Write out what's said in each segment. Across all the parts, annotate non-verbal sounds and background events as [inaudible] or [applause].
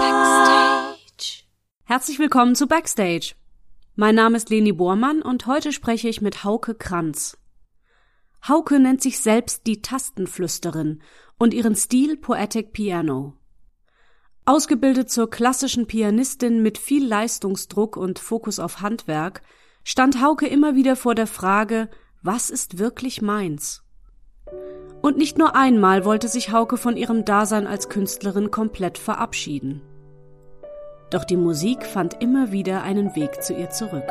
Backstage. Herzlich willkommen zu Backstage. Mein Name ist Leni Bormann und heute spreche ich mit Hauke Kranz. Hauke nennt sich selbst die Tastenflüsterin und ihren Stil Poetic Piano. Ausgebildet zur klassischen Pianistin mit viel Leistungsdruck und Fokus auf Handwerk, stand Hauke immer wieder vor der Frage, was ist wirklich meins? Und nicht nur einmal wollte sich Hauke von ihrem Dasein als Künstlerin komplett verabschieden. Doch die Musik fand immer wieder einen Weg zu ihr zurück.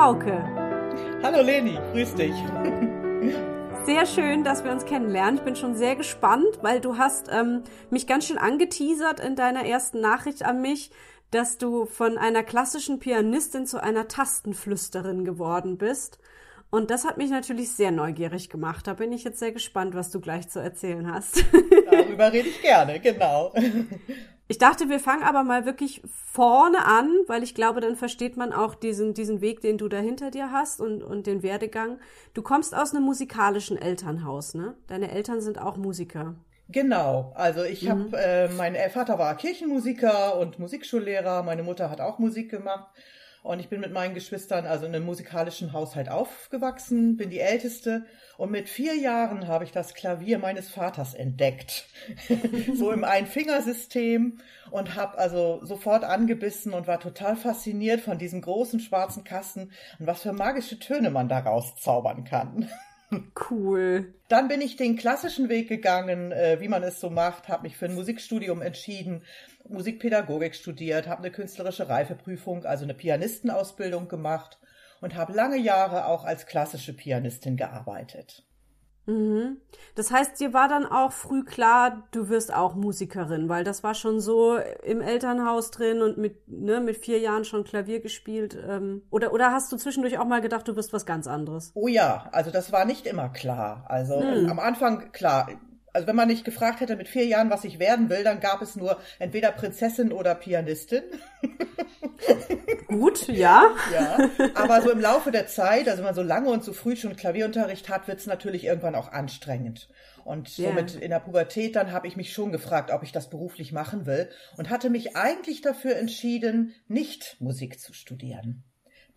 Hauke. Hallo Leni, grüß dich. Sehr schön, dass wir uns kennenlernen. Ich bin schon sehr gespannt, weil du hast ähm, mich ganz schön angeteasert in deiner ersten Nachricht an mich, dass du von einer klassischen Pianistin zu einer Tastenflüsterin geworden bist. Und das hat mich natürlich sehr neugierig gemacht. Da bin ich jetzt sehr gespannt, was du gleich zu erzählen hast. Darüber rede ich gerne, genau. Ich dachte, wir fangen aber mal wirklich vorne an, weil ich glaube, dann versteht man auch diesen, diesen Weg, den du da hinter dir hast und, und den Werdegang. Du kommst aus einem musikalischen Elternhaus, ne? Deine Eltern sind auch Musiker. Genau, also ich mhm. habe, äh, mein Vater war Kirchenmusiker und Musikschullehrer, meine Mutter hat auch Musik gemacht und ich bin mit meinen Geschwistern also in einem musikalischen Haushalt aufgewachsen, bin die Älteste. Und mit vier Jahren habe ich das Klavier meines Vaters entdeckt. [laughs] so im Einfingersystem und habe also sofort angebissen und war total fasziniert von diesem großen schwarzen Kasten und was für magische Töne man daraus zaubern kann. [laughs] Cool. Dann bin ich den klassischen Weg gegangen, äh, wie man es so macht, habe mich für ein Musikstudium entschieden, Musikpädagogik studiert, habe eine künstlerische Reifeprüfung, also eine Pianistenausbildung gemacht und habe lange Jahre auch als klassische Pianistin gearbeitet. Mhm. Das heißt, dir war dann auch früh klar, du wirst auch Musikerin, weil das war schon so im Elternhaus drin und mit, ne, mit vier Jahren schon Klavier gespielt. Ähm, oder, oder hast du zwischendurch auch mal gedacht, du wirst was ganz anderes? Oh ja, also das war nicht immer klar. Also mhm. am Anfang, klar, also wenn man nicht gefragt hätte mit vier Jahren, was ich werden will, dann gab es nur entweder Prinzessin oder Pianistin. [laughs] Gut, ja. Ja, aber so im Laufe der Zeit, also wenn man so lange und so früh schon Klavierunterricht hat, wird es natürlich irgendwann auch anstrengend. Und somit yeah. in der Pubertät dann habe ich mich schon gefragt, ob ich das beruflich machen will und hatte mich eigentlich dafür entschieden, nicht Musik zu studieren.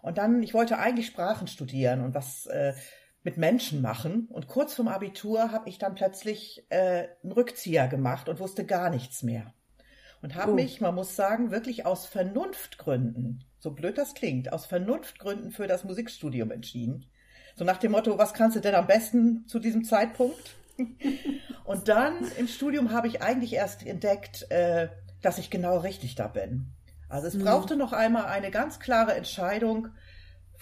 Und dann, ich wollte eigentlich Sprachen studieren und was äh, mit Menschen machen. Und kurz vorm Abitur habe ich dann plötzlich äh, einen Rückzieher gemacht und wusste gar nichts mehr. Und habe oh. mich, man muss sagen, wirklich aus Vernunftgründen, so blöd das klingt, aus Vernunftgründen für das Musikstudium entschieden. So nach dem Motto, was kannst du denn am besten zu diesem Zeitpunkt? [laughs] und dann im Studium habe ich eigentlich erst entdeckt, äh, dass ich genau richtig da bin. Also es mhm. brauchte noch einmal eine ganz klare Entscheidung,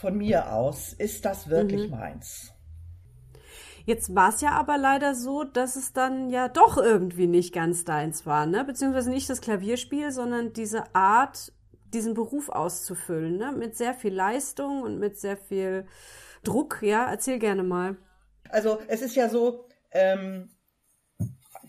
von mir aus, ist das wirklich mhm. meins? Jetzt war es ja aber leider so, dass es dann ja doch irgendwie nicht ganz deins war, ne? Beziehungsweise nicht das Klavierspiel, sondern diese Art, diesen Beruf auszufüllen, ne? Mit sehr viel Leistung und mit sehr viel Druck, ja? Erzähl gerne mal. Also es ist ja so, ähm,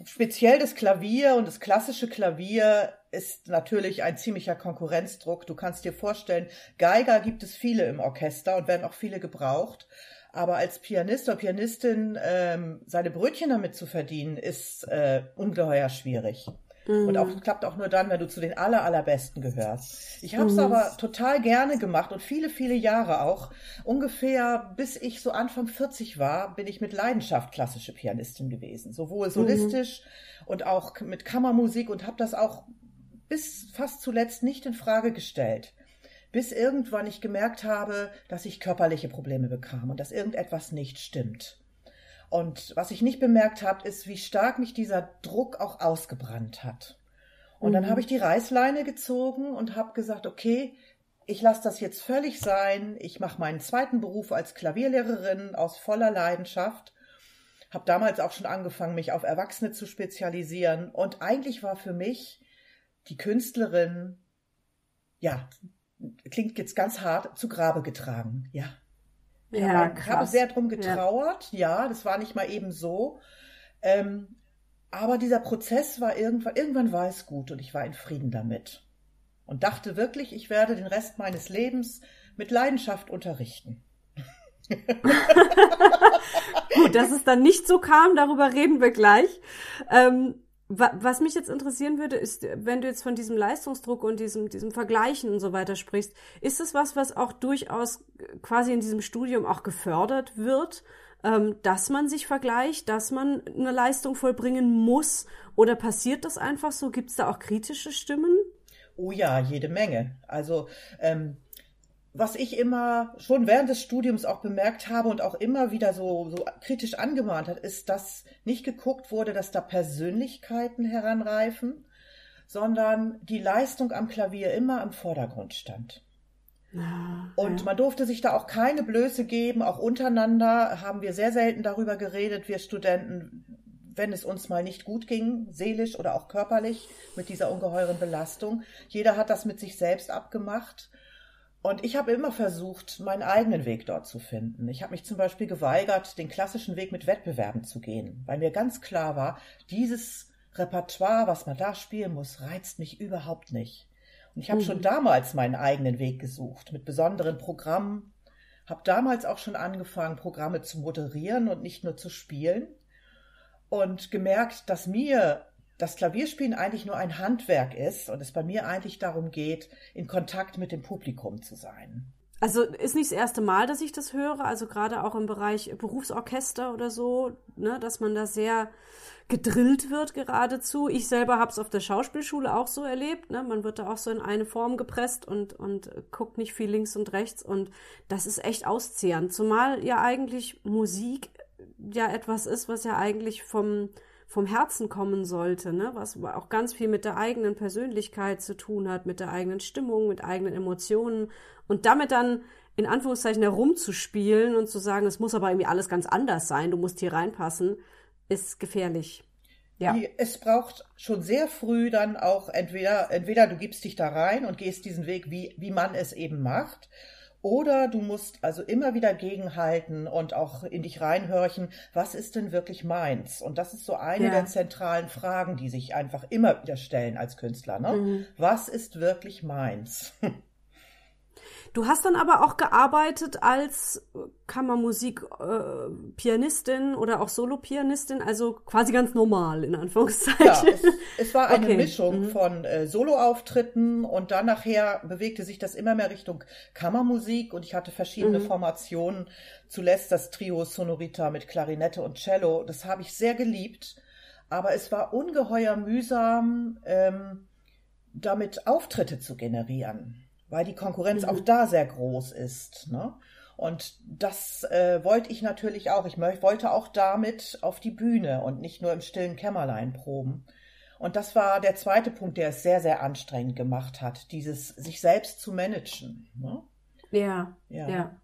speziell das Klavier und das klassische Klavier ist natürlich ein ziemlicher Konkurrenzdruck. Du kannst dir vorstellen, Geiger gibt es viele im Orchester und werden auch viele gebraucht. Aber als Pianist oder Pianistin ähm, seine Brötchen damit zu verdienen, ist äh, ungeheuer schwierig. Mhm. Und auch klappt auch nur dann, wenn du zu den aller, allerbesten gehörst. Ich habe es mhm. aber total gerne gemacht und viele, viele Jahre auch. Ungefähr bis ich so Anfang 40 war, bin ich mit Leidenschaft klassische Pianistin gewesen. Sowohl mhm. solistisch mhm. und auch mit Kammermusik und habe das auch bis fast zuletzt nicht in Frage gestellt. Bis irgendwann ich gemerkt habe, dass ich körperliche Probleme bekam und dass irgendetwas nicht stimmt. Und was ich nicht bemerkt habe, ist, wie stark mich dieser Druck auch ausgebrannt hat. Und mhm. dann habe ich die Reißleine gezogen und habe gesagt, okay, ich lasse das jetzt völlig sein. Ich mache meinen zweiten Beruf als Klavierlehrerin aus voller Leidenschaft. Habe damals auch schon angefangen, mich auf Erwachsene zu spezialisieren. Und eigentlich war für mich die Künstlerin, ja, klingt jetzt ganz hart, zu Grabe getragen. Ja. Ja, ich habe sehr drum getrauert. Ja. ja. das war nicht mal eben so. Ähm, aber dieser Prozess war irgendwann, irgendwann war es gut und ich war in Frieden damit. Und dachte wirklich, ich werde den Rest meines Lebens mit Leidenschaft unterrichten. [laughs] gut, dass es dann nicht so kam, darüber reden wir gleich. Ähm, was mich jetzt interessieren würde, ist, wenn du jetzt von diesem Leistungsdruck und diesem, diesem Vergleichen und so weiter sprichst, ist es was, was auch durchaus quasi in diesem Studium auch gefördert wird, ähm, dass man sich vergleicht, dass man eine Leistung vollbringen muss? Oder passiert das einfach so? Gibt es da auch kritische Stimmen? Oh ja, jede Menge. Also ähm, was ich immer schon während des Studiums auch bemerkt habe und auch immer wieder so, so kritisch angemahnt hat, ist, dass nicht geguckt wurde, dass da Persönlichkeiten heranreifen, sondern die Leistung am Klavier immer im Vordergrund stand. Ja, und ja. man durfte sich da auch keine Blöße geben, auch untereinander haben wir sehr selten darüber geredet, wir Studenten, wenn es uns mal nicht gut ging, seelisch oder auch körperlich, mit dieser ungeheuren Belastung. Jeder hat das mit sich selbst abgemacht. Und ich habe immer versucht, meinen eigenen Weg dort zu finden. Ich habe mich zum Beispiel geweigert, den klassischen Weg mit Wettbewerben zu gehen, weil mir ganz klar war, dieses Repertoire, was man da spielen muss, reizt mich überhaupt nicht. Und ich habe mhm. schon damals meinen eigenen Weg gesucht, mit besonderen Programmen, habe damals auch schon angefangen, Programme zu moderieren und nicht nur zu spielen und gemerkt, dass mir das Klavierspielen eigentlich nur ein Handwerk ist und es bei mir eigentlich darum geht, in Kontakt mit dem Publikum zu sein. Also ist nicht das erste Mal, dass ich das höre, also gerade auch im Bereich Berufsorchester oder so, ne, dass man da sehr gedrillt wird geradezu. Ich selber habe es auf der Schauspielschule auch so erlebt. Ne? Man wird da auch so in eine Form gepresst und, und guckt nicht viel links und rechts. Und das ist echt auszehrend. Zumal ja eigentlich Musik ja etwas ist, was ja eigentlich vom, vom Herzen kommen sollte, ne? was auch ganz viel mit der eigenen Persönlichkeit zu tun hat, mit der eigenen Stimmung, mit eigenen Emotionen und damit dann in Anführungszeichen herumzuspielen und zu sagen, es muss aber irgendwie alles ganz anders sein, du musst hier reinpassen, ist gefährlich. Ja. Es braucht schon sehr früh dann auch entweder, entweder du gibst dich da rein und gehst diesen Weg, wie, wie man es eben macht, oder du musst also immer wieder gegenhalten und auch in dich reinhörchen, was ist denn wirklich meins? Und das ist so eine ja. der zentralen Fragen, die sich einfach immer wieder stellen als Künstler. Ne? Mhm. Was ist wirklich meins? [laughs] Du hast dann aber auch gearbeitet als Kammermusik-Pianistin äh, oder auch Solo-Pianistin, also quasi ganz normal in Anführungszeichen. Ja, es, es war eine okay. Mischung mhm. von äh, Solo-Auftritten und dann nachher bewegte sich das immer mehr Richtung Kammermusik und ich hatte verschiedene mhm. Formationen. Zuletzt das Trio Sonorita mit Klarinette und Cello. Das habe ich sehr geliebt, aber es war ungeheuer mühsam, ähm, damit Auftritte zu generieren weil die Konkurrenz mhm. auch da sehr groß ist. Ne? Und das äh, wollte ich natürlich auch. Ich wollte auch damit auf die Bühne und nicht nur im stillen Kämmerlein proben. Und das war der zweite Punkt, der es sehr, sehr anstrengend gemacht hat, dieses sich selbst zu managen. Ne? Ja, ja, ja.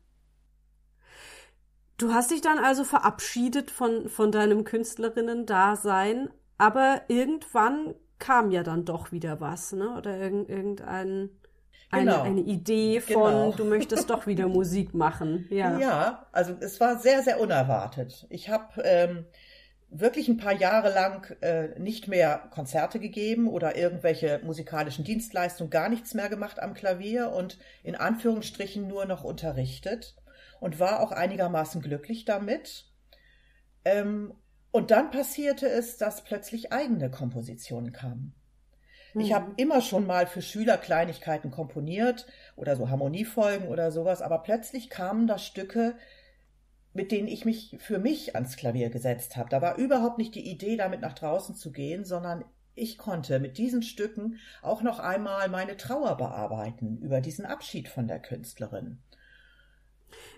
Du hast dich dann also verabschiedet von, von deinem Künstlerinnen-Dasein, aber irgendwann kam ja dann doch wieder was, ne? Oder irgendein eine, genau. eine Idee von, genau. du möchtest doch wieder [laughs] Musik machen. Ja. ja, also es war sehr, sehr unerwartet. Ich habe ähm, wirklich ein paar Jahre lang äh, nicht mehr Konzerte gegeben oder irgendwelche musikalischen Dienstleistungen, gar nichts mehr gemacht am Klavier und in Anführungsstrichen nur noch unterrichtet und war auch einigermaßen glücklich damit. Ähm, und dann passierte es, dass plötzlich eigene Kompositionen kamen. Ich habe mhm. immer schon mal für Schüler Kleinigkeiten komponiert oder so Harmoniefolgen oder sowas, aber plötzlich kamen da Stücke, mit denen ich mich für mich ans Klavier gesetzt habe. Da war überhaupt nicht die Idee, damit nach draußen zu gehen, sondern ich konnte mit diesen Stücken auch noch einmal meine Trauer bearbeiten über diesen Abschied von der Künstlerin.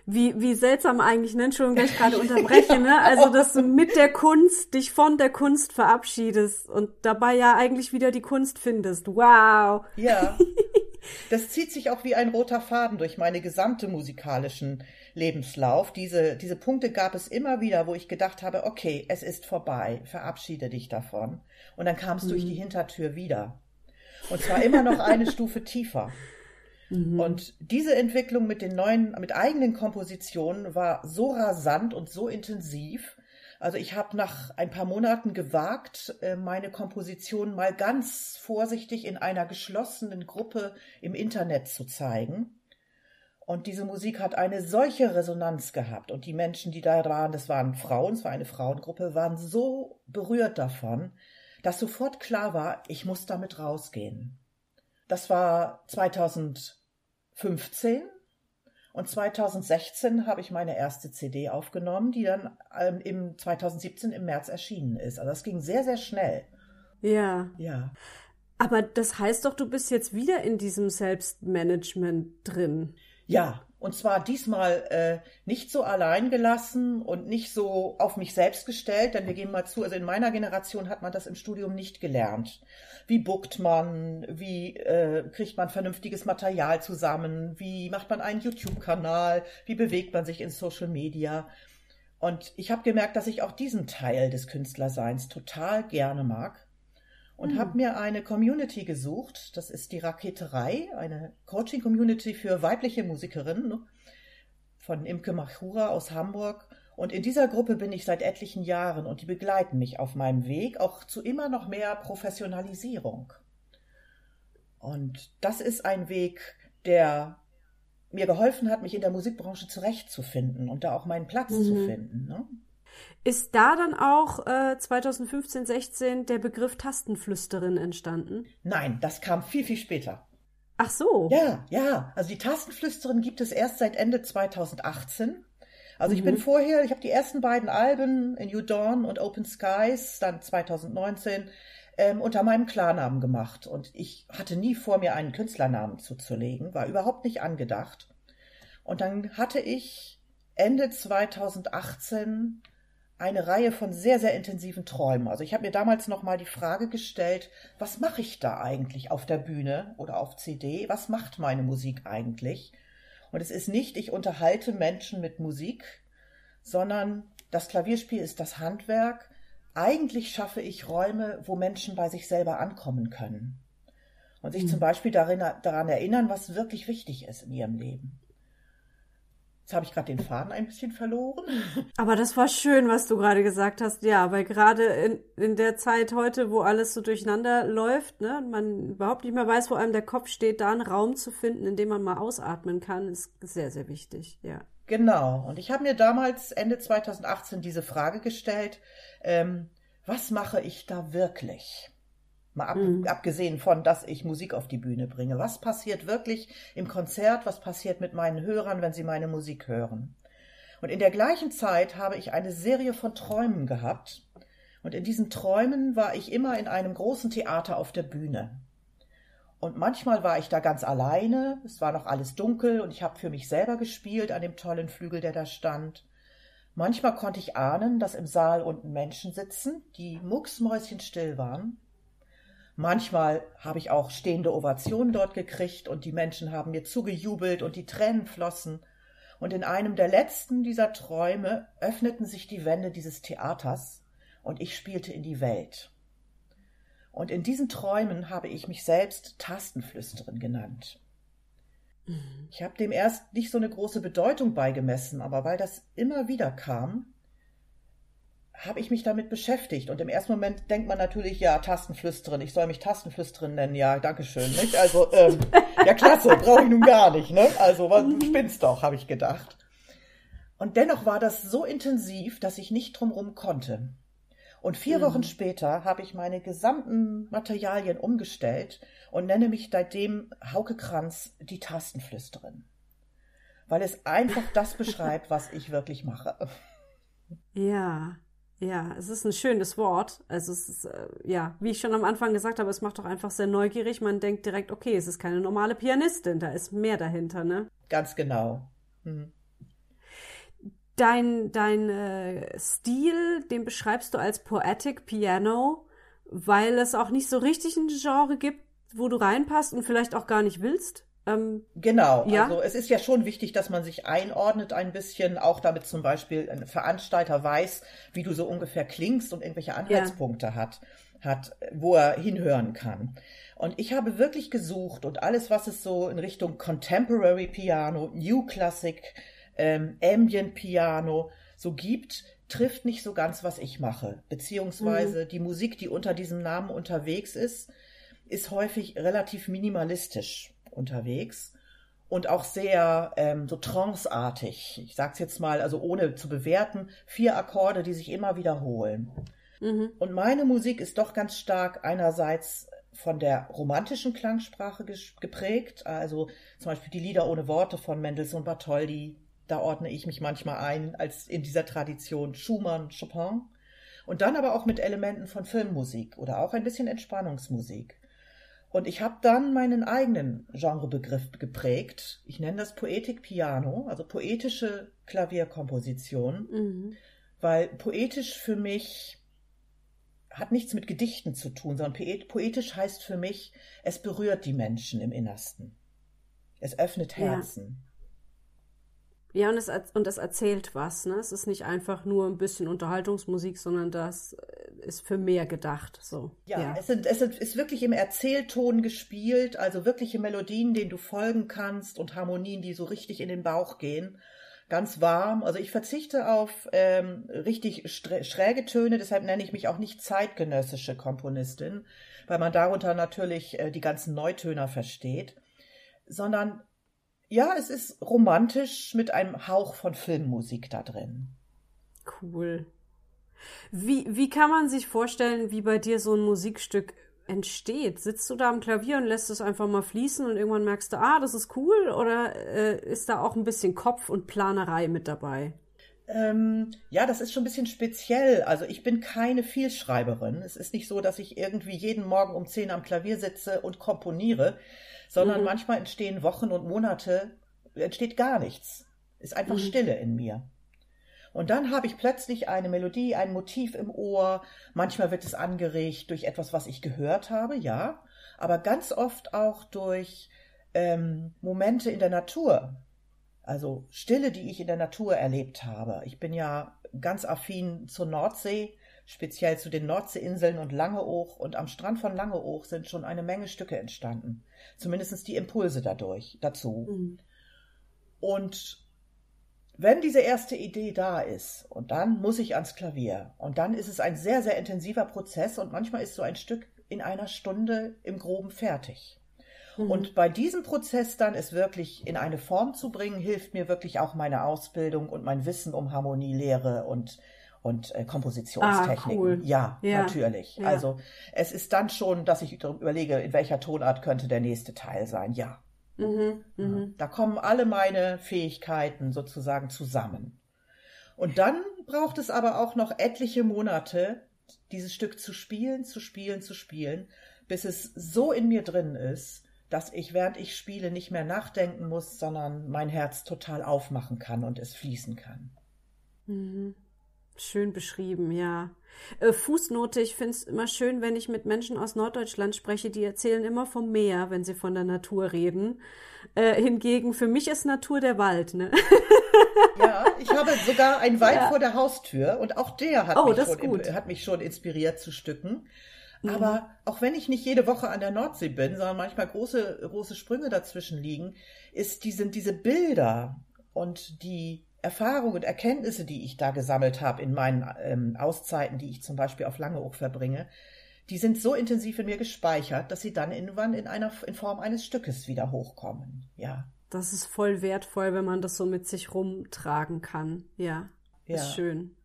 Wie, wie seltsam eigentlich, ne? Entschuldigung, dass ich gerade [laughs] unterbreche, ne? Also, dass du mit der Kunst dich von der Kunst verabschiedest und dabei ja eigentlich wieder die Kunst findest. Wow. Ja. [laughs] das zieht sich auch wie ein roter Faden durch meine gesamte musikalischen Lebenslauf. Diese, diese Punkte gab es immer wieder, wo ich gedacht habe, okay, es ist vorbei, verabschiede dich davon. Und dann kam es mhm. durch die Hintertür wieder. Und zwar immer noch eine Stufe tiefer. Mhm. Und diese Entwicklung mit den neuen, mit eigenen Kompositionen war so rasant und so intensiv. Also ich habe nach ein paar Monaten gewagt, äh, meine Komposition mal ganz vorsichtig in einer geschlossenen Gruppe im Internet zu zeigen. Und diese Musik hat eine solche Resonanz gehabt. Und die Menschen, die da waren, das waren Frauen, es war eine Frauengruppe, waren so berührt davon, dass sofort klar war, ich muss damit rausgehen. Das war 2000 15 und 2016 habe ich meine erste CD aufgenommen, die dann ähm, im 2017 im März erschienen ist. Also das ging sehr, sehr schnell. Ja. Ja. Aber das heißt doch, du bist jetzt wieder in diesem Selbstmanagement drin. Ja, und zwar diesmal äh, nicht so allein gelassen und nicht so auf mich selbst gestellt, denn wir gehen mal zu, also in meiner Generation hat man das im Studium nicht gelernt. Wie buckt man, wie äh, kriegt man vernünftiges Material zusammen, wie macht man einen YouTube-Kanal, wie bewegt man sich in Social Media. Und ich habe gemerkt, dass ich auch diesen Teil des Künstlerseins total gerne mag und mhm. habe mir eine Community gesucht. Das ist die Raketerei, eine Coaching-Community für weibliche Musikerinnen ne, von Imke Machura aus Hamburg. Und in dieser Gruppe bin ich seit etlichen Jahren und die begleiten mich auf meinem Weg auch zu immer noch mehr Professionalisierung. Und das ist ein Weg, der mir geholfen hat, mich in der Musikbranche zurechtzufinden und da auch meinen Platz mhm. zu finden. Ne? Ist da dann auch äh, 2015, 16 der Begriff Tastenflüsterin entstanden? Nein, das kam viel, viel später. Ach so. Ja, ja. Also die Tastenflüsterin gibt es erst seit Ende 2018. Also ich bin mhm. vorher, ich habe die ersten beiden Alben in New Dawn und Open Skies, dann 2019, ähm, unter meinem Klarnamen gemacht. Und ich hatte nie vor, mir einen Künstlernamen zuzulegen, war überhaupt nicht angedacht. Und dann hatte ich Ende 2018 eine Reihe von sehr, sehr intensiven Träumen. Also ich habe mir damals nochmal die Frage gestellt, was mache ich da eigentlich auf der Bühne oder auf CD? Was macht meine Musik eigentlich? Und es ist nicht, ich unterhalte Menschen mit Musik, sondern das Klavierspiel ist das Handwerk. Eigentlich schaffe ich Räume, wo Menschen bei sich selber ankommen können. Und sich mhm. zum Beispiel darin, daran erinnern, was wirklich wichtig ist in ihrem Leben. Jetzt habe ich gerade den Faden ein bisschen verloren. Aber das war schön, was du gerade gesagt hast. Ja, weil gerade in, in der Zeit heute, wo alles so durcheinander läuft, ne, man überhaupt nicht mehr weiß, wo einem der Kopf steht, da einen Raum zu finden, in dem man mal ausatmen kann, ist sehr, sehr wichtig. Ja. Genau. Und ich habe mir damals Ende 2018 diese Frage gestellt, ähm, was mache ich da wirklich? Mal ab, mhm. abgesehen von, dass ich Musik auf die Bühne bringe. Was passiert wirklich im Konzert? Was passiert mit meinen Hörern, wenn sie meine Musik hören? Und in der gleichen Zeit habe ich eine Serie von Träumen gehabt. Und in diesen Träumen war ich immer in einem großen Theater auf der Bühne. Und manchmal war ich da ganz alleine, es war noch alles dunkel und ich habe für mich selber gespielt an dem tollen Flügel, der da stand. Manchmal konnte ich ahnen, dass im Saal unten Menschen sitzen, die mucksmäuschenstill waren Manchmal habe ich auch stehende Ovationen dort gekriegt und die Menschen haben mir zugejubelt und die Tränen flossen. Und in einem der letzten dieser Träume öffneten sich die Wände dieses Theaters und ich spielte in die Welt. Und in diesen Träumen habe ich mich selbst Tastenflüsterin genannt. Mhm. Ich habe dem erst nicht so eine große Bedeutung beigemessen, aber weil das immer wieder kam, habe ich mich damit beschäftigt. Und im ersten Moment denkt man natürlich, ja, Tastenflüsterin, ich soll mich Tastenflüsterin nennen, ja, Dankeschön, nicht? Also, ähm, [laughs] ja, klasse, brauche ich nun gar nicht, ne? Also, was, du spinnst doch, habe ich gedacht. Und dennoch war das so intensiv, dass ich nicht drumrum konnte. Und vier mhm. Wochen später habe ich meine gesamten Materialien umgestellt und nenne mich seitdem Hauke Kranz die Tastenflüsterin. Weil es einfach das beschreibt, was ich wirklich mache. Ja, ja, es ist ein schönes Wort. Also es ist, äh, ja, wie ich schon am Anfang gesagt habe, es macht doch einfach sehr neugierig. Man denkt direkt, okay, es ist keine normale Pianistin, da ist mehr dahinter, ne? Ganz genau. Mhm. Dein, dein äh, Stil, den beschreibst du als Poetic Piano, weil es auch nicht so richtig ein Genre gibt, wo du reinpasst und vielleicht auch gar nicht willst? Ähm, genau, ja? also es ist ja schon wichtig, dass man sich einordnet ein bisschen, auch damit zum Beispiel ein Veranstalter weiß, wie du so ungefähr klingst und irgendwelche Anhaltspunkte ja. hat, hat, wo er hinhören kann. Und ich habe wirklich gesucht und alles, was es so in Richtung Contemporary Piano, New Classic, ähm, Ambient Piano so gibt, trifft nicht so ganz, was ich mache. Beziehungsweise mhm. die Musik, die unter diesem Namen unterwegs ist, ist häufig relativ minimalistisch unterwegs und auch sehr ähm, so tranceartig. Ich sag's jetzt mal, also ohne zu bewerten, vier Akkorde, die sich immer wiederholen. Mhm. Und meine Musik ist doch ganz stark einerseits von der romantischen Klangsprache geprägt, also zum Beispiel die Lieder ohne Worte von Mendelssohn Bartholdy, da ordne ich mich manchmal ein als in dieser Tradition Schumann, Chopin. Und dann aber auch mit Elementen von Filmmusik oder auch ein bisschen Entspannungsmusik. Und ich habe dann meinen eigenen Genrebegriff geprägt. Ich nenne das Poetik Piano, also poetische Klavierkomposition, mhm. weil poetisch für mich hat nichts mit Gedichten zu tun, sondern poetisch heißt für mich, es berührt die Menschen im Innersten. Es öffnet Herzen. Ja, und es, und es erzählt was. Ne? Es ist nicht einfach nur ein bisschen Unterhaltungsmusik, sondern das ist für mehr gedacht. So. Ja, ja. Es, sind, es ist wirklich im Erzählton gespielt, also wirkliche Melodien, denen du folgen kannst und Harmonien, die so richtig in den Bauch gehen. Ganz warm. Also ich verzichte auf ähm, richtig schräge Töne, deshalb nenne ich mich auch nicht zeitgenössische Komponistin, weil man darunter natürlich äh, die ganzen Neutöner versteht, sondern ja, es ist romantisch mit einem Hauch von Filmmusik da drin. Cool. Wie, wie kann man sich vorstellen, wie bei dir so ein Musikstück entsteht? Sitzt du da am Klavier und lässt es einfach mal fließen und irgendwann merkst du, ah, das ist cool? Oder äh, ist da auch ein bisschen Kopf und Planerei mit dabei? Ähm, ja, das ist schon ein bisschen speziell. Also ich bin keine Vielschreiberin. Es ist nicht so, dass ich irgendwie jeden Morgen um zehn am Klavier sitze und komponiere, sondern mhm. manchmal entstehen Wochen und Monate, entsteht gar nichts. Ist einfach mhm. Stille in mir. Und dann habe ich plötzlich eine Melodie, ein Motiv im Ohr. Manchmal wird es angeregt durch etwas, was ich gehört habe, ja, aber ganz oft auch durch ähm, Momente in der Natur. Also Stille, die ich in der Natur erlebt habe. Ich bin ja ganz affin zur Nordsee speziell zu den Nordseeinseln und Langeoog. Und am Strand von Langeoog sind schon eine Menge Stücke entstanden. Zumindest die Impulse dadurch, dazu. Mhm. Und wenn diese erste Idee da ist, und dann muss ich ans Klavier, und dann ist es ein sehr, sehr intensiver Prozess, und manchmal ist so ein Stück in einer Stunde im Groben fertig. Mhm. Und bei diesem Prozess dann es wirklich in eine Form zu bringen, hilft mir wirklich auch meine Ausbildung und mein Wissen um Harmonielehre und und äh, Kompositionstechniken. Ah, cool. ja, ja, natürlich. Ja. Also es ist dann schon, dass ich überlege, in welcher Tonart könnte der nächste Teil sein. Ja. Mhm, mh. Da kommen alle meine Fähigkeiten sozusagen zusammen. Und dann braucht es aber auch noch etliche Monate, dieses Stück zu spielen, zu spielen, zu spielen, bis es so in mir drin ist, dass ich, während ich spiele, nicht mehr nachdenken muss, sondern mein Herz total aufmachen kann und es fließen kann. Mhm. Schön beschrieben, ja. Äh, Fußnote, ich finde es immer schön, wenn ich mit Menschen aus Norddeutschland spreche, die erzählen immer vom Meer, wenn sie von der Natur reden. Äh, hingegen, für mich ist Natur der Wald, ne? [laughs] Ja, ich habe sogar einen Wald ja. vor der Haustür und auch der hat, oh, mich schon, hat mich schon inspiriert zu Stücken. Mhm. Aber auch wenn ich nicht jede Woche an der Nordsee bin, sondern manchmal große, große Sprünge dazwischen liegen, ist, die, sind diese Bilder und die Erfahrungen und Erkenntnisse, die ich da gesammelt habe in meinen ähm, Auszeiten, die ich zum Beispiel auf Langeoog verbringe, die sind so intensiv in mir gespeichert, dass sie dann irgendwann in einer in Form eines Stückes wieder hochkommen. Ja. Das ist voll wertvoll, wenn man das so mit sich rumtragen kann. Ja. ja. Ist schön.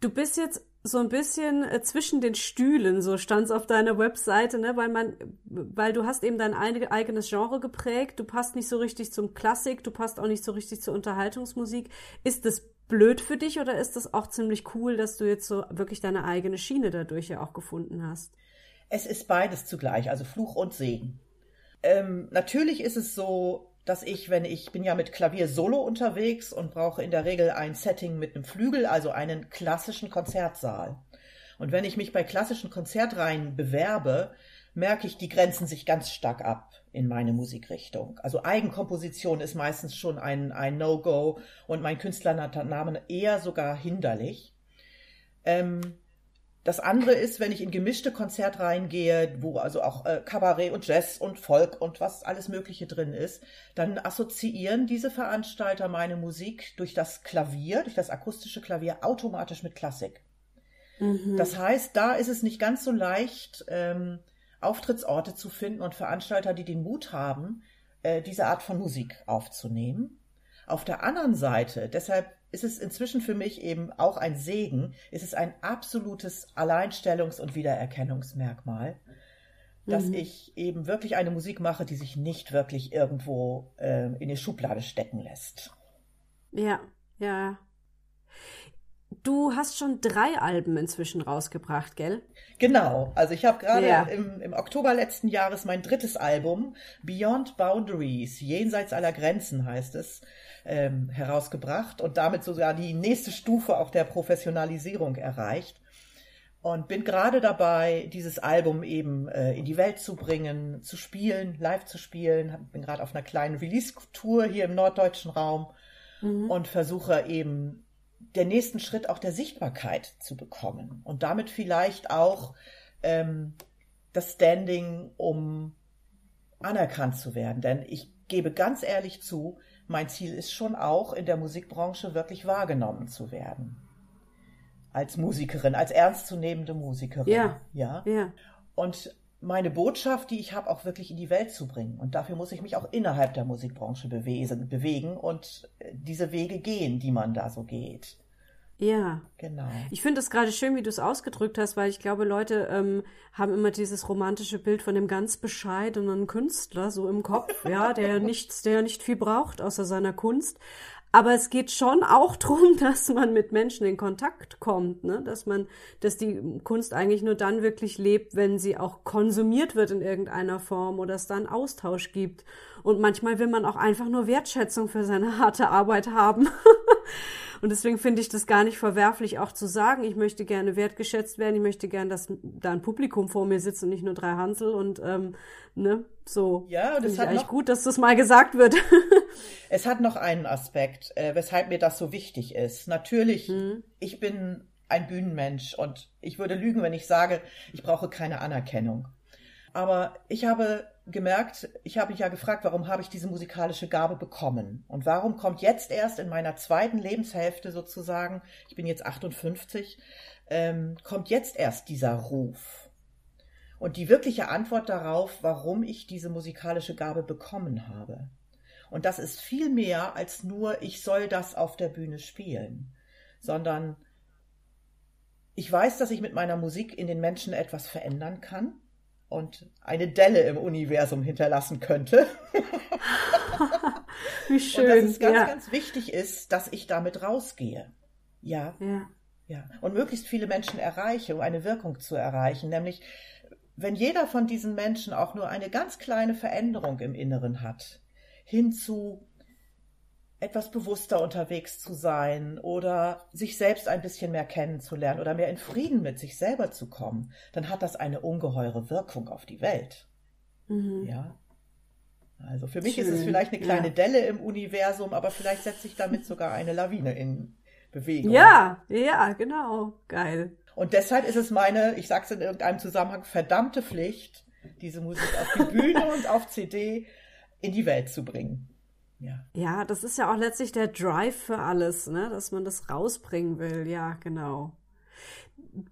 Du bist jetzt so ein bisschen äh, zwischen den Stühlen, so stand's auf deiner Webseite, ne, weil man, weil du hast eben dein eigenes Genre geprägt, du passt nicht so richtig zum Klassik, du passt auch nicht so richtig zur Unterhaltungsmusik. Ist das blöd für dich oder ist das auch ziemlich cool, dass du jetzt so wirklich deine eigene Schiene dadurch ja auch gefunden hast? Es ist beides zugleich, also Fluch und Segen. Ähm, natürlich ist es so, dass ich, wenn ich bin ja mit Klavier solo unterwegs und brauche in der Regel ein Setting mit einem Flügel, also einen klassischen Konzertsaal. Und wenn ich mich bei klassischen Konzertreihen bewerbe, merke ich, die grenzen sich ganz stark ab in meine Musikrichtung. Also Eigenkomposition ist meistens schon ein, ein No-Go und mein Künstlername eher sogar hinderlich. Ähm, das andere ist, wenn ich in gemischte Konzertreihen gehe, wo also auch äh, Kabarett und Jazz und Folk und was alles Mögliche drin ist, dann assoziieren diese Veranstalter meine Musik durch das Klavier, durch das akustische Klavier automatisch mit Klassik. Mhm. Das heißt, da ist es nicht ganz so leicht, ähm, Auftrittsorte zu finden und Veranstalter, die den Mut haben, äh, diese Art von Musik aufzunehmen. Auf der anderen Seite, deshalb ist es inzwischen für mich eben auch ein Segen, ist es ein absolutes Alleinstellungs- und Wiedererkennungsmerkmal, dass mhm. ich eben wirklich eine Musik mache, die sich nicht wirklich irgendwo äh, in die Schublade stecken lässt. Ja, ja. Du hast schon drei Alben inzwischen rausgebracht, gell? Genau. Also ich habe gerade ja. im, im Oktober letzten Jahres mein drittes Album, Beyond Boundaries, jenseits aller Grenzen heißt es, ähm, herausgebracht und damit sogar die nächste Stufe auch der Professionalisierung erreicht. Und bin gerade dabei, dieses Album eben äh, in die Welt zu bringen, zu spielen, live zu spielen. Bin gerade auf einer kleinen Release-Tour hier im norddeutschen Raum mhm. und versuche eben der nächsten Schritt auch der Sichtbarkeit zu bekommen und damit vielleicht auch ähm, das Standing, um anerkannt zu werden. Denn ich gebe ganz ehrlich zu, mein Ziel ist schon auch, in der Musikbranche wirklich wahrgenommen zu werden. Als Musikerin, als ernstzunehmende Musikerin. Ja. Ja. ja. Und meine Botschaft, die ich habe, auch wirklich in die Welt zu bringen. Und dafür muss ich mich auch innerhalb der Musikbranche bewegen und äh, diese Wege gehen, die man da so geht. Ja. Genau. Ich finde es gerade schön, wie du es ausgedrückt hast, weil ich glaube, Leute ähm, haben immer dieses romantische Bild von dem ganz bescheidenen Künstler so im Kopf, [laughs] ja, der nichts, der nicht viel braucht außer seiner Kunst. Aber es geht schon auch [laughs] drum, dass man mit Menschen in Kontakt kommt, ne? dass man, dass die Kunst eigentlich nur dann wirklich lebt, wenn sie auch konsumiert wird in irgendeiner Form oder es da einen Austausch gibt. Und manchmal will man auch einfach nur Wertschätzung für seine [laughs] harte Arbeit haben. [laughs] Und deswegen finde ich das gar nicht verwerflich, auch zu sagen, ich möchte gerne wertgeschätzt werden, ich möchte gerne, dass da ein Publikum vor mir sitzt und nicht nur drei Hansel und ähm, ne, so. Ja, und es hat eigentlich gut, dass das mal gesagt wird. [laughs] es hat noch einen Aspekt, äh, weshalb mir das so wichtig ist. Natürlich, hm. ich bin ein Bühnenmensch und ich würde lügen, wenn ich sage, ich brauche keine Anerkennung. Aber ich habe gemerkt, ich habe mich ja gefragt, warum habe ich diese musikalische Gabe bekommen? Und warum kommt jetzt erst in meiner zweiten Lebenshälfte sozusagen, ich bin jetzt 58, ähm, kommt jetzt erst dieser Ruf? Und die wirkliche Antwort darauf, warum ich diese musikalische Gabe bekommen habe. Und das ist viel mehr als nur, ich soll das auf der Bühne spielen, sondern ich weiß, dass ich mit meiner Musik in den Menschen etwas verändern kann und eine Delle im Universum hinterlassen könnte. [laughs] Wie schön. Und dass es ganz, ja. ganz wichtig ist, dass ich damit rausgehe. Ja. Ja. Ja. Und möglichst viele Menschen erreiche, um eine Wirkung zu erreichen. Nämlich, wenn jeder von diesen Menschen auch nur eine ganz kleine Veränderung im Inneren hat, hin zu etwas bewusster unterwegs zu sein oder sich selbst ein bisschen mehr kennenzulernen oder mehr in Frieden mit sich selber zu kommen, dann hat das eine ungeheure Wirkung auf die Welt. Mhm. Ja. Also für mich Schön. ist es vielleicht eine kleine ja. Delle im Universum, aber vielleicht setzt sich damit sogar eine Lawine in Bewegung. Ja, ja, genau. Geil. Und deshalb ist es meine, ich sag's in irgendeinem Zusammenhang, verdammte Pflicht, diese Musik auf die Bühne [laughs] und auf CD in die Welt zu bringen. Ja. ja, das ist ja auch letztlich der Drive für alles, ne? dass man das rausbringen will. Ja, genau.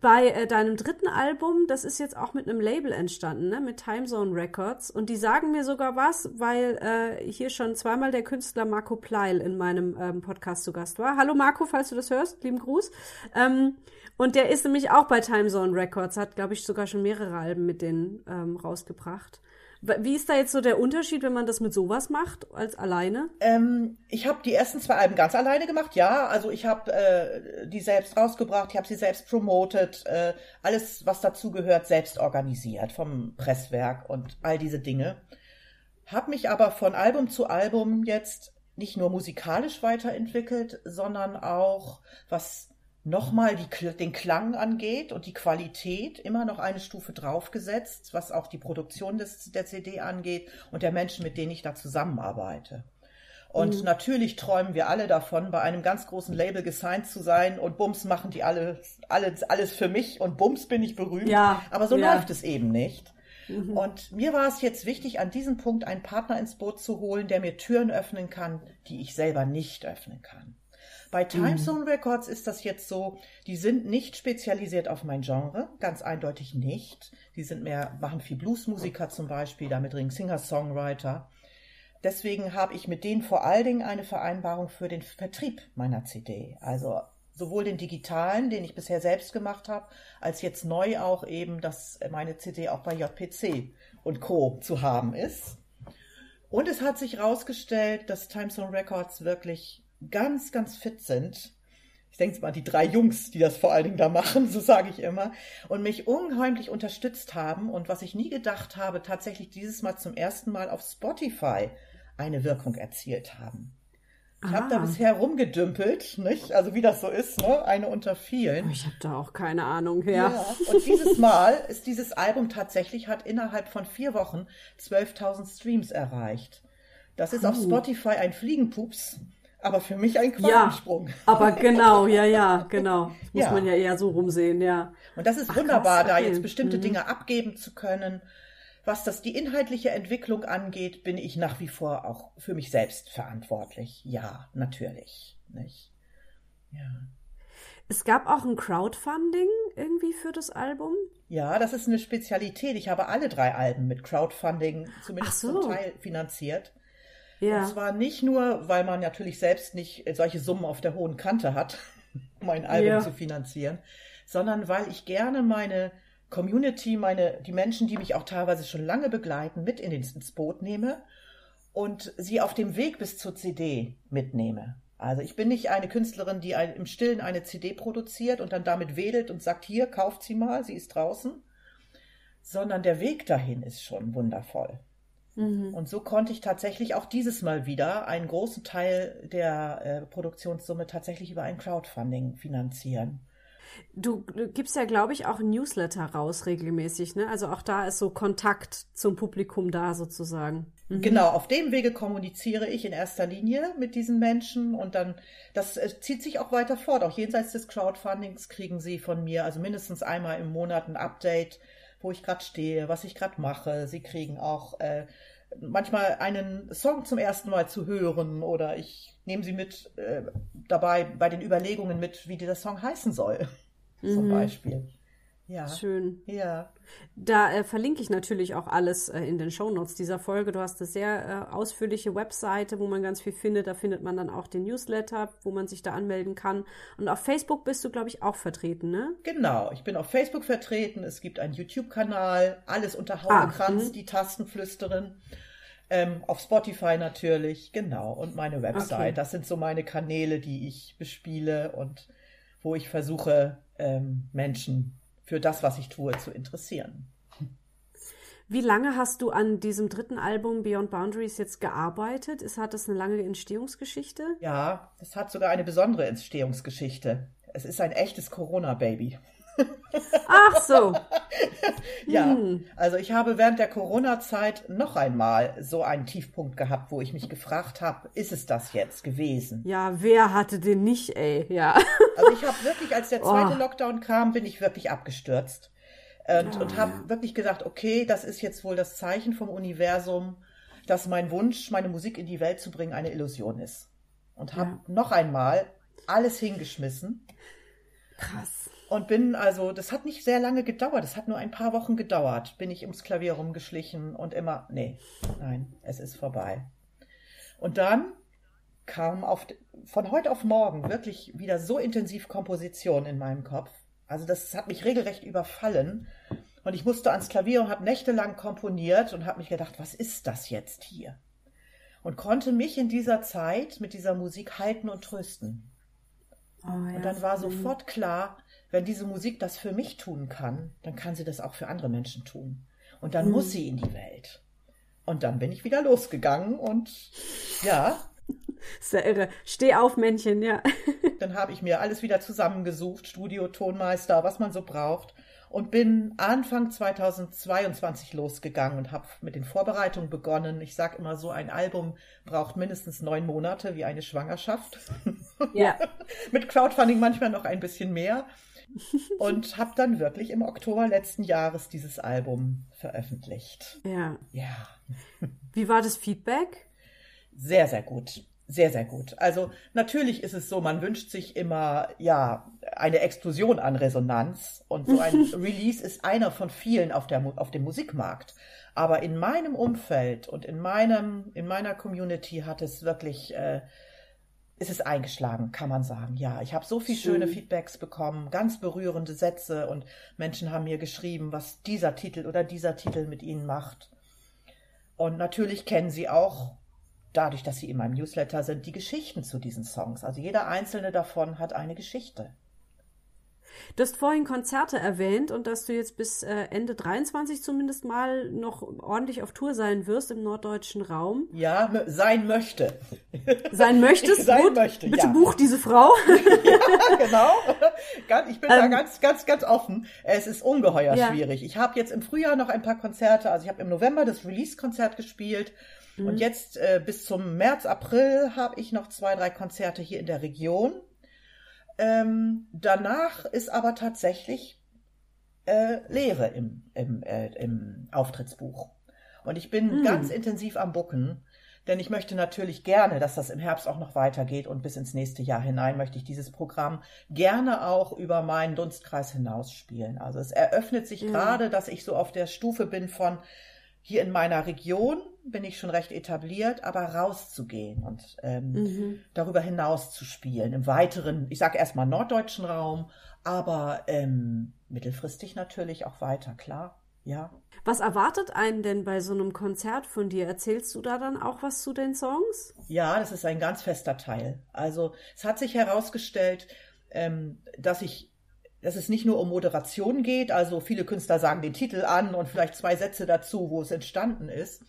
Bei äh, deinem dritten Album, das ist jetzt auch mit einem Label entstanden, ne? mit Timezone Records. Und die sagen mir sogar was, weil äh, hier schon zweimal der Künstler Marco Pleil in meinem ähm, Podcast zu Gast war. Hallo Marco, falls du das hörst, lieben Gruß. Ähm, und der ist nämlich auch bei Timezone Records, hat, glaube ich, sogar schon mehrere Alben mit denen ähm, rausgebracht. Wie ist da jetzt so der Unterschied, wenn man das mit sowas macht als alleine? Ähm, ich habe die ersten zwei Alben ganz alleine gemacht, ja. Also ich habe äh, die selbst rausgebracht, ich habe sie selbst promotet, äh, alles, was dazugehört, selbst organisiert, vom Presswerk und all diese Dinge. Habe mich aber von Album zu Album jetzt nicht nur musikalisch weiterentwickelt, sondern auch was nochmal den Klang angeht und die Qualität immer noch eine Stufe draufgesetzt, was auch die Produktion des, der CD angeht und der Menschen, mit denen ich da zusammenarbeite. Und mhm. natürlich träumen wir alle davon, bei einem ganz großen Label gesigned zu sein und Bums machen die alle, alles, alles für mich und Bums bin ich berühmt. Ja, Aber so ja. läuft es eben nicht. Mhm. Und mir war es jetzt wichtig, an diesem Punkt einen Partner ins Boot zu holen, der mir Türen öffnen kann, die ich selber nicht öffnen kann. Bei Timezone mhm. Records ist das jetzt so, die sind nicht spezialisiert auf mein Genre, ganz eindeutig nicht. Die sind mehr, machen viel Bluesmusiker zum Beispiel, damit ringen Singer-Songwriter. Deswegen habe ich mit denen vor allen Dingen eine Vereinbarung für den Vertrieb meiner CD. Also sowohl den digitalen, den ich bisher selbst gemacht habe, als jetzt neu auch eben, dass meine CD auch bei JPC und Co. zu haben ist. Und es hat sich herausgestellt, dass Timezone Records wirklich ganz, ganz fit sind. Ich denke mal, die drei Jungs, die das vor allen Dingen da machen, [laughs] so sage ich immer, und mich unheimlich unterstützt haben und was ich nie gedacht habe, tatsächlich dieses Mal zum ersten Mal auf Spotify eine Wirkung erzielt haben. Ich habe da ah. bisher rumgedümpelt, nicht? Also wie das so ist, ne? Eine unter vielen. Ich habe da auch keine Ahnung her. Ja, und dieses Mal ist dieses Album tatsächlich hat innerhalb von vier Wochen 12.000 Streams erreicht. Das ist oh. auf Spotify ein Fliegenpups aber für mich ein Quantensprung. Ja, aber genau, ja, ja, [laughs] genau. Das muss ja. man ja eher so rumsehen, ja. Und das ist Ach, wunderbar, da jetzt bestimmte mhm. Dinge abgeben zu können. Was das die inhaltliche Entwicklung angeht, bin ich nach wie vor auch für mich selbst verantwortlich. Ja, natürlich, nicht? Ja. Es gab auch ein Crowdfunding irgendwie für das Album. Ja, das ist eine Spezialität. Ich habe alle drei Alben mit Crowdfunding zumindest so. zum Teil finanziert. Ja. Und zwar nicht nur, weil man natürlich selbst nicht solche Summen auf der hohen Kante hat, [laughs] um ein Album ja. zu finanzieren, sondern weil ich gerne meine Community, meine, die Menschen, die mich auch teilweise schon lange begleiten, mit in ins Boot nehme und sie auf dem Weg bis zur CD mitnehme. Also ich bin nicht eine Künstlerin, die im Stillen eine CD produziert und dann damit wedelt und sagt, hier, kauft sie mal, sie ist draußen, sondern der Weg dahin ist schon wundervoll. Mhm. Und so konnte ich tatsächlich auch dieses Mal wieder einen großen Teil der äh, Produktionssumme tatsächlich über ein Crowdfunding finanzieren. Du, du gibst ja, glaube ich, auch ein Newsletter raus regelmäßig, ne? Also auch da ist so Kontakt zum Publikum da sozusagen. Mhm. Genau, auf dem Wege kommuniziere ich in erster Linie mit diesen Menschen und dann, das äh, zieht sich auch weiter fort. Auch jenseits des Crowdfundings kriegen sie von mir, also mindestens einmal im Monat ein Update wo ich gerade stehe, was ich gerade mache. Sie kriegen auch äh, manchmal einen Song zum ersten Mal zu hören oder ich nehme sie mit äh, dabei bei den Überlegungen mit, wie dieser Song heißen soll, [laughs] mhm. zum Beispiel. Ja. Schön. Ja. Da äh, verlinke ich natürlich auch alles äh, in den Shownotes dieser Folge. Du hast eine sehr äh, ausführliche Webseite, wo man ganz viel findet. Da findet man dann auch den Newsletter, wo man sich da anmelden kann. Und auf Facebook bist du, glaube ich, auch vertreten, ne? Genau. Ich bin auf Facebook vertreten. Es gibt einen YouTube-Kanal. Alles unter Hauekranz, ah, die Tastenflüsterin. Ähm, auf Spotify natürlich, genau. Und meine Website. Okay. Das sind so meine Kanäle, die ich bespiele und wo ich versuche, ähm, Menschen für das, was ich tue, zu interessieren. Wie lange hast du an diesem dritten Album Beyond Boundaries jetzt gearbeitet? Ist, hat das eine lange Entstehungsgeschichte? Ja, es hat sogar eine besondere Entstehungsgeschichte. Es ist ein echtes Corona-Baby. Ach so. ja, hm. also ich habe während der Corona-Zeit noch einmal so einen Tiefpunkt gehabt, wo ich mich gefragt habe, ist es das jetzt gewesen? Ja, wer hatte den nicht, ey? Ja. Also ich habe wirklich, als der [laughs] zweite oh. Lockdown kam, bin ich wirklich abgestürzt. Und, oh. und habe wirklich gesagt, okay, das ist jetzt wohl das Zeichen vom Universum, dass mein Wunsch, meine Musik in die Welt zu bringen, eine Illusion ist. Und habe ja. noch einmal alles hingeschmissen. Krass und bin also, das hat nicht sehr lange gedauert, das hat nur ein paar Wochen gedauert, bin ich ums Klavier rumgeschlichen und immer, nee, nein, es ist vorbei. Und dann kam auf, von heute auf morgen wirklich wieder so intensiv Komposition in meinem Kopf. Also das hat mich regelrecht überfallen. Und ich musste ans Klavier und habe nächtelang komponiert und habe mich gedacht, was ist das jetzt hier? Und konnte mich in dieser Zeit mit dieser Musik halten und trösten. Oh, ja. Und dann war sofort klar, wenn diese Musik das für mich tun kann, dann kann sie das auch für andere Menschen tun. Und dann mhm. muss sie in die Welt. Und dann bin ich wieder losgegangen und ja, [laughs] Sehr irre. Steh auf, Männchen, ja. [laughs] Dann habe ich mir alles wieder zusammengesucht, Studio, Tonmeister, was man so braucht. Und bin Anfang 2022 losgegangen und habe mit den Vorbereitungen begonnen. Ich sage immer so, ein Album braucht mindestens neun Monate, wie eine Schwangerschaft. Ja. [laughs] mit Crowdfunding manchmal noch ein bisschen mehr. [laughs] Und habe dann wirklich im Oktober letzten Jahres dieses Album veröffentlicht. Ja. Ja. [laughs] Wie war das Feedback? Sehr, sehr gut. Sehr, sehr gut. Also natürlich ist es so, man wünscht sich immer, ja, eine Explosion an Resonanz und so ein [laughs] Release ist einer von vielen auf, der, auf dem Musikmarkt. Aber in meinem Umfeld und in meinem, in meiner Community hat es wirklich, äh, ist es eingeschlagen, kann man sagen. Ja, ich habe so viele schöne Feedbacks bekommen, ganz berührende Sätze und Menschen haben mir geschrieben, was dieser Titel oder dieser Titel mit ihnen macht. Und natürlich kennen sie auch dadurch, dass sie in meinem Newsletter sind, die Geschichten zu diesen Songs. Also jeder einzelne davon hat eine Geschichte. Du hast vorhin Konzerte erwähnt und dass du jetzt bis äh, Ende 23 zumindest mal noch ordentlich auf Tour sein wirst im norddeutschen Raum. Ja, sein möchte. Sein möchtest? [laughs] sein Gut. möchte, Bitte ja. buch diese Frau. [laughs] ja, genau. [laughs] Ich bin da Ähm. ganz, ganz, ganz offen. Es ist ungeheuer Ja. schwierig. Ich habe jetzt im Frühjahr noch ein paar Konzerte. Also ich habe im November das Release-Konzert gespielt. Mhm. Und jetzt äh, bis zum März, April habe ich noch zwei, drei Konzerte hier in der Region. Ähm, danach ist aber tatsächlich äh, Leere im, im, äh, im Auftrittsbuch. Und ich bin Hm. ganz intensiv am Bucken, denn ich möchte natürlich gerne, dass das im Herbst auch noch weitergeht und bis ins nächste Jahr hinein möchte ich dieses Programm gerne auch über meinen Dunstkreis hinaus spielen. Also es eröffnet sich Ja. gerade, dass ich so auf der Stufe bin von hier in meiner Region bin ich schon recht etabliert, aber rauszugehen und ähm, Mhm. darüber hinaus zu spielen, im weiteren, ich sage erstmal norddeutschen Raum, aber ähm, mittelfristig natürlich auch weiter, klar, ja. Was erwartet einen denn bei so einem Konzert von dir? Erzählst du da dann auch was zu den Songs? Ja, das ist ein ganz fester Teil. Also es hat sich herausgestellt, ähm, dass ich dass es nicht nur um Moderation geht, also viele Künstler sagen den Titel an und vielleicht zwei Sätze dazu, wo es entstanden ist,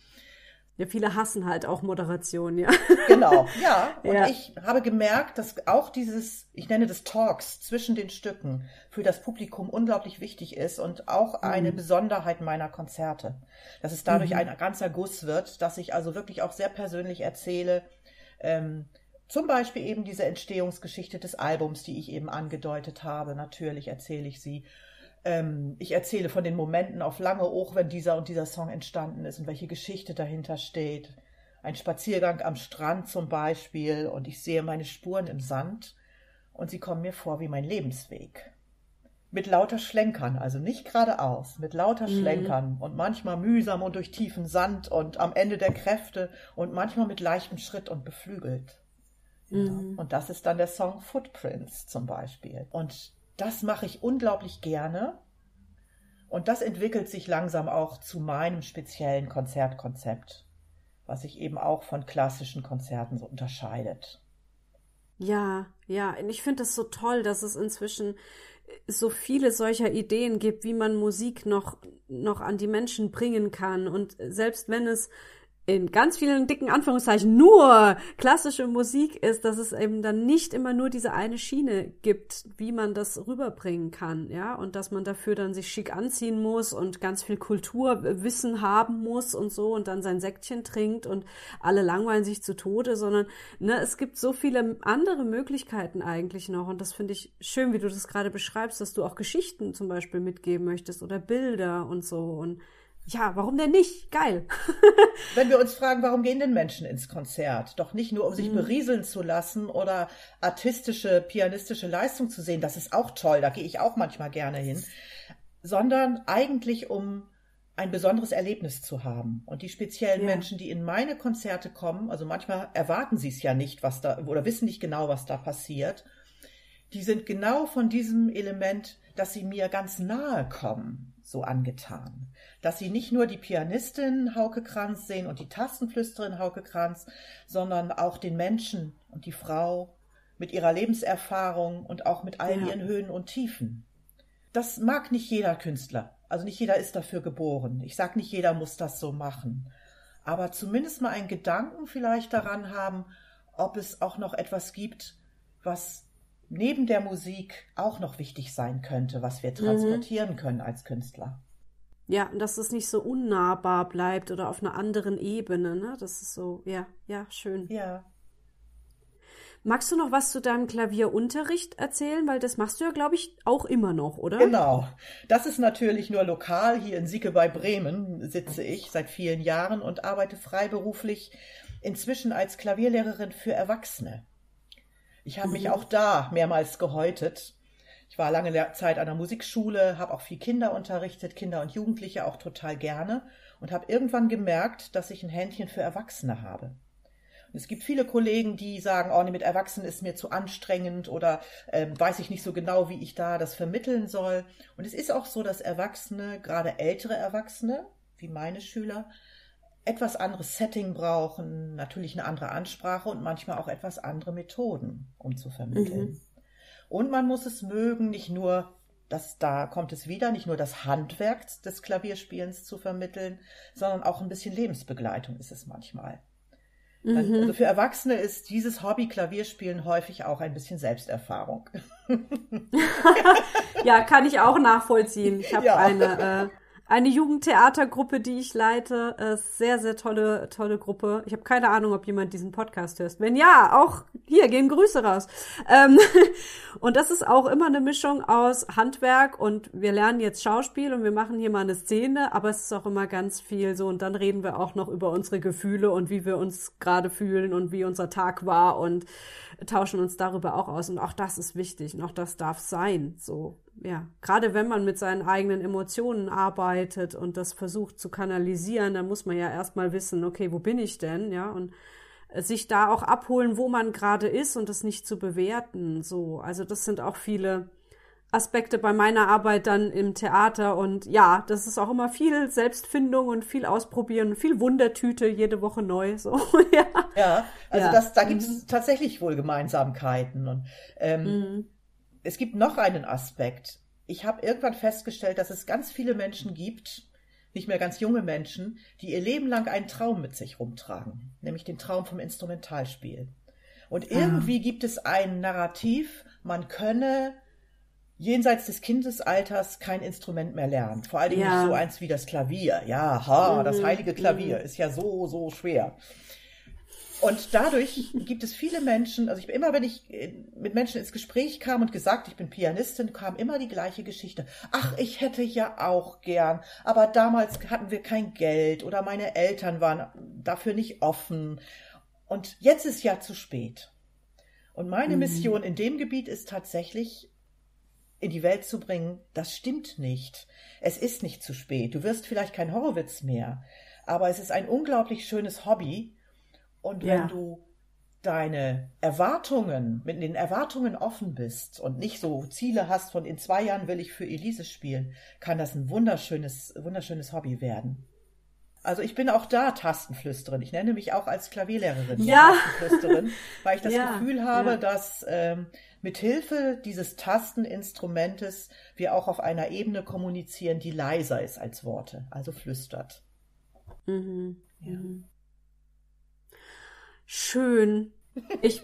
Ja, viele hassen halt auch Moderation, ja. Genau, ja. [laughs] Und Ja. ich habe gemerkt, dass auch dieses, ich nenne das Talks zwischen den Stücken für das Publikum unglaublich wichtig ist und auch eine Besonderheit meiner Konzerte. Dass es dadurch ein ganzer Guss wird, dass ich also wirklich auch sehr persönlich erzähle, ähm, zum Beispiel eben diese Entstehungsgeschichte des Albums, die ich eben angedeutet habe. Natürlich erzähle ich sie. Ähm, ich erzähle von den Momenten auf lange Och, wenn dieser und dieser Song entstanden ist und welche Geschichte dahinter steht. Ein Spaziergang am Strand zum Beispiel und ich sehe meine Spuren im Sand und sie kommen mir vor wie mein Lebensweg. Mit lauter Schlenkern, also nicht geradeaus, mit lauter Schlenkern und manchmal mühsam und durch tiefen Sand und am Ende der Kräfte und manchmal mit leichtem Schritt und beflügelt. Ja. Und das ist dann der Song Footprints zum Beispiel. Und das mache ich unglaublich gerne. Und das entwickelt sich langsam auch zu meinem speziellen Konzertkonzept, was sich eben auch von klassischen Konzerten so unterscheidet. Ja, ja, und ich finde es so toll, dass es inzwischen so viele solcher Ideen gibt, wie man Musik noch, noch an die Menschen bringen kann. Und selbst wenn es in ganz vielen dicken Anführungszeichen nur klassische Musik ist, dass es eben dann nicht immer nur diese eine Schiene gibt, wie man das rüberbringen kann, ja, und dass man dafür dann sich schick anziehen muss und ganz viel Kulturwissen haben muss und so und dann sein Säckchen trinkt und alle langweilen sich zu Tode, sondern ne, es gibt so viele andere Möglichkeiten eigentlich noch und das finde ich schön, wie du das gerade beschreibst, dass du auch Geschichten zum Beispiel mitgeben möchtest oder Bilder und so und ja, warum denn nicht? Geil. [laughs] Wenn wir uns fragen, warum gehen denn Menschen ins Konzert? Doch nicht nur, um sich berieseln zu lassen oder artistische, pianistische Leistung zu sehen, das ist auch toll, da gehe ich auch manchmal gerne hin, sondern eigentlich um ein besonderes Erlebnis zu haben. Und die speziellen Ja. Menschen, die in meine Konzerte kommen, also manchmal erwarten sie es ja nicht, was da, oder wissen nicht genau, was da passiert, die sind genau von diesem Element, dass sie mir ganz nahe kommen, so angetan. Dass sie nicht nur die Pianistin Hauke Kranz sehen und die Tastenflüsterin Hauke Kranz, sondern auch den Menschen und die Frau mit ihrer Lebenserfahrung und auch mit all Ja. ihren Höhen und Tiefen. Das mag nicht jeder Künstler. Also nicht jeder ist dafür geboren. Ich sage nicht, jeder muss das so machen. Aber zumindest mal einen Gedanken vielleicht daran haben, ob es auch noch etwas gibt, was neben der Musik auch noch wichtig sein könnte, was wir mhm. transportieren mhm. können als Künstler. Ja, dass es nicht so unnahbar bleibt oder auf einer anderen Ebene, ne? Das ist so, ja, ja, schön. Ja. Magst du noch was zu deinem Klavierunterricht erzählen? Weil das machst du ja, glaube ich, auch immer noch, oder? Genau. Das ist natürlich nur lokal. Hier in Sieke bei Bremen sitze ich seit vielen Jahren und arbeite freiberuflich inzwischen als Klavierlehrerin für Erwachsene. Ich habe mhm. mich auch da mehrmals gehäutet. Ich war lange Zeit an der Musikschule, habe auch viel Kinder unterrichtet, Kinder und Jugendliche auch total gerne und habe irgendwann gemerkt, dass ich ein Händchen für Erwachsene habe. Es gibt viele Kollegen, die sagen, oh, nee, mit Erwachsenen ist mir zu anstrengend oder ähm, weiß ich nicht so genau, wie ich da das vermitteln soll. Und es ist auch so, dass Erwachsene, gerade ältere Erwachsene, wie meine Schüler, etwas anderes Setting brauchen, natürlich eine andere Ansprache und manchmal auch etwas andere Methoden, um zu vermitteln. Mhm. Und man muss es mögen, nicht nur das, da kommt es wieder, nicht nur das Handwerk des Klavierspielens zu vermitteln, sondern auch ein bisschen Lebensbegleitung ist es manchmal. Mhm. Also für Erwachsene ist dieses Hobby Klavierspielen häufig auch ein bisschen Selbsterfahrung. [laughs] ja, kann ich auch nachvollziehen. Ich habe ja. eine äh, eine Jugendtheatergruppe, die ich leite. Äh, sehr, sehr tolle, tolle Gruppe. Ich habe keine Ahnung, ob jemand diesen Podcast hört. Wenn ja, auch hier gehen Grüße raus. Ähm, [laughs] und das ist auch immer eine Mischung aus Handwerk und wir lernen jetzt Schauspiel und wir machen hier mal eine Szene, aber es ist auch immer ganz viel so und dann reden wir auch noch über unsere Gefühle und wie wir uns gerade fühlen und wie unser Tag war und tauschen uns darüber auch aus und auch das ist wichtig und auch das darf sein, so ja, gerade wenn man mit seinen eigenen Emotionen arbeitet und das versucht zu kanalisieren, dann muss man ja erstmal wissen, okay, wo bin ich denn, ja, und sich da auch abholen, wo man gerade ist und das nicht zu bewerten, so. Also das sind auch viele Aspekte bei meiner Arbeit dann im Theater und ja, das ist auch immer viel Selbstfindung und viel Ausprobieren viel Wundertüte jede Woche neu, so, [laughs] ja. Ja, also ja. das, da gibt es mhm. tatsächlich wohl Gemeinsamkeiten und, ähm, mhm es gibt noch einen Aspekt. Ich habe irgendwann festgestellt, dass es ganz viele Menschen gibt, nicht mehr ganz junge Menschen, die ihr Leben lang einen Traum mit sich rumtragen, nämlich den Traum vom Instrumentalspiel. Und ah. irgendwie ah. gibt es ein Narrativ, man könne jenseits des Kindesalters kein Instrument mehr lernen. Vor allem ja. nicht so eins wie das Klavier. Ja, ha, mhm. das heilige Klavier mhm. ist ja so, so schwer. Und dadurch gibt es viele Menschen, also ich immer, wenn ich äh, mit Menschen ins Gespräch kam und gesagt, ich bin Pianistin, kam immer die gleiche Geschichte. Ach, ich hätte ja auch gern, aber damals hatten wir kein Geld oder meine Eltern waren dafür nicht offen. Und jetzt ist ja zu spät. Und meine mhm. Mission in dem Gebiet ist tatsächlich, in die Welt zu bringen, das stimmt nicht. Es ist nicht zu spät. Du wirst vielleicht kein Horowitz mehr, aber es ist ein unglaublich schönes Hobby, und wenn ja. du deine Erwartungen, mit den Erwartungen offen bist und nicht so Ziele hast von in zwei Jahren will ich für Elise spielen, kann das ein wunderschönes, wunderschönes Hobby werden. Also ich bin auch da Tastenflüsterin. Ich nenne mich auch als Klavierlehrerin ja. [laughs] Tastenflüsterin, weil ich das ja, Gefühl habe, ja. dass ähm, mit Hilfe dieses Tasteninstrumentes wir auch auf einer Ebene kommunizieren, die leiser ist als Worte, also flüstert. Mhm. Ja. Mhm. Schön. Ich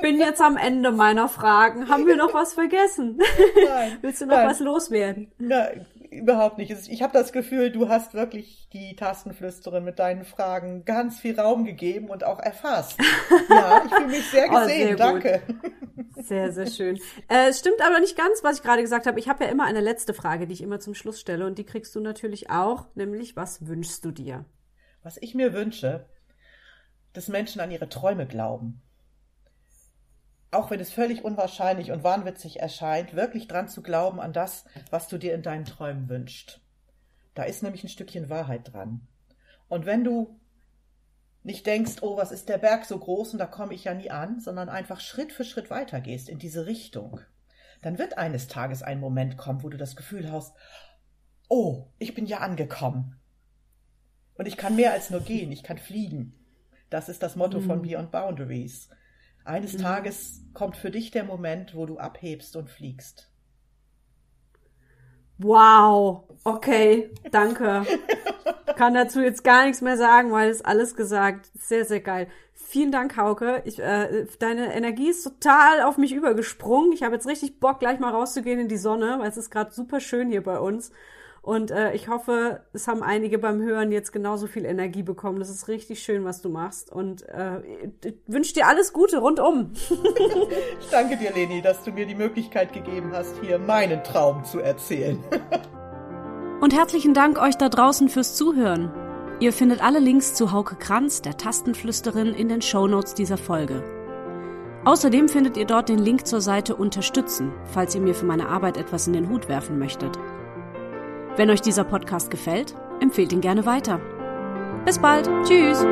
bin jetzt am Ende meiner Fragen. Haben wir noch was vergessen? Nein. [laughs] Willst du noch nein. was loswerden? Nein, überhaupt nicht. Ich habe das Gefühl, du hast wirklich die Tastenflüsterin mit deinen Fragen ganz viel Raum gegeben und auch erfasst. Ja, ich fühle mich sehr [laughs] gesehen. Oh, sehr Danke. Sehr, sehr schön. Äh, es stimmt aber nicht ganz, was ich gerade gesagt habe. Ich habe ja immer eine letzte Frage, die ich immer zum Schluss stelle und die kriegst du natürlich auch, nämlich was wünschst du dir? Was ich mir wünsche, dass Menschen an ihre Träume glauben. Auch wenn es völlig unwahrscheinlich und wahnwitzig erscheint, wirklich dran zu glauben an das, was du dir in deinen Träumen wünschst. Da ist nämlich ein Stückchen Wahrheit dran. Und wenn du nicht denkst, oh, was ist der Berg so groß und da komme ich ja nie an, sondern einfach Schritt für Schritt weitergehst in diese Richtung, dann wird eines Tages ein Moment kommen, wo du das Gefühl hast, oh, ich bin ja angekommen. Und ich kann mehr als nur gehen, ich kann fliegen. Das ist das Motto mhm. von Beyond Boundaries. Eines mhm. Tages kommt für dich der Moment, wo du abhebst und fliegst. Wow. Okay, danke. Kann dazu jetzt gar nichts mehr sagen, weil es alles gesagt. Sehr, sehr geil. Vielen Dank, Hauke. Ich, äh, deine Energie ist total auf mich übergesprungen. Ich habe jetzt richtig Bock, gleich mal rauszugehen in die Sonne, weil es ist gerade super schön hier bei uns. Und äh, ich hoffe, es haben einige beim Hören jetzt genauso viel Energie bekommen. Das ist richtig schön, was du machst. Und äh, ich wünsche dir alles Gute rundum. ich danke dir, Leni, dass du mir die Möglichkeit gegeben hast, hier meinen Traum zu erzählen. [laughs] Und herzlichen Dank euch da draußen fürs Zuhören. Ihr findet alle Links zu Hauke Kranz, der Tastenflüsterin, in den Shownotes dieser Folge. Außerdem findet ihr dort den Link zur Seite Unterstützen, falls ihr mir für meine Arbeit etwas in den Hut werfen möchtet. Wenn euch dieser Podcast gefällt, empfehlt ihn gerne weiter. Bis bald. Tschüss.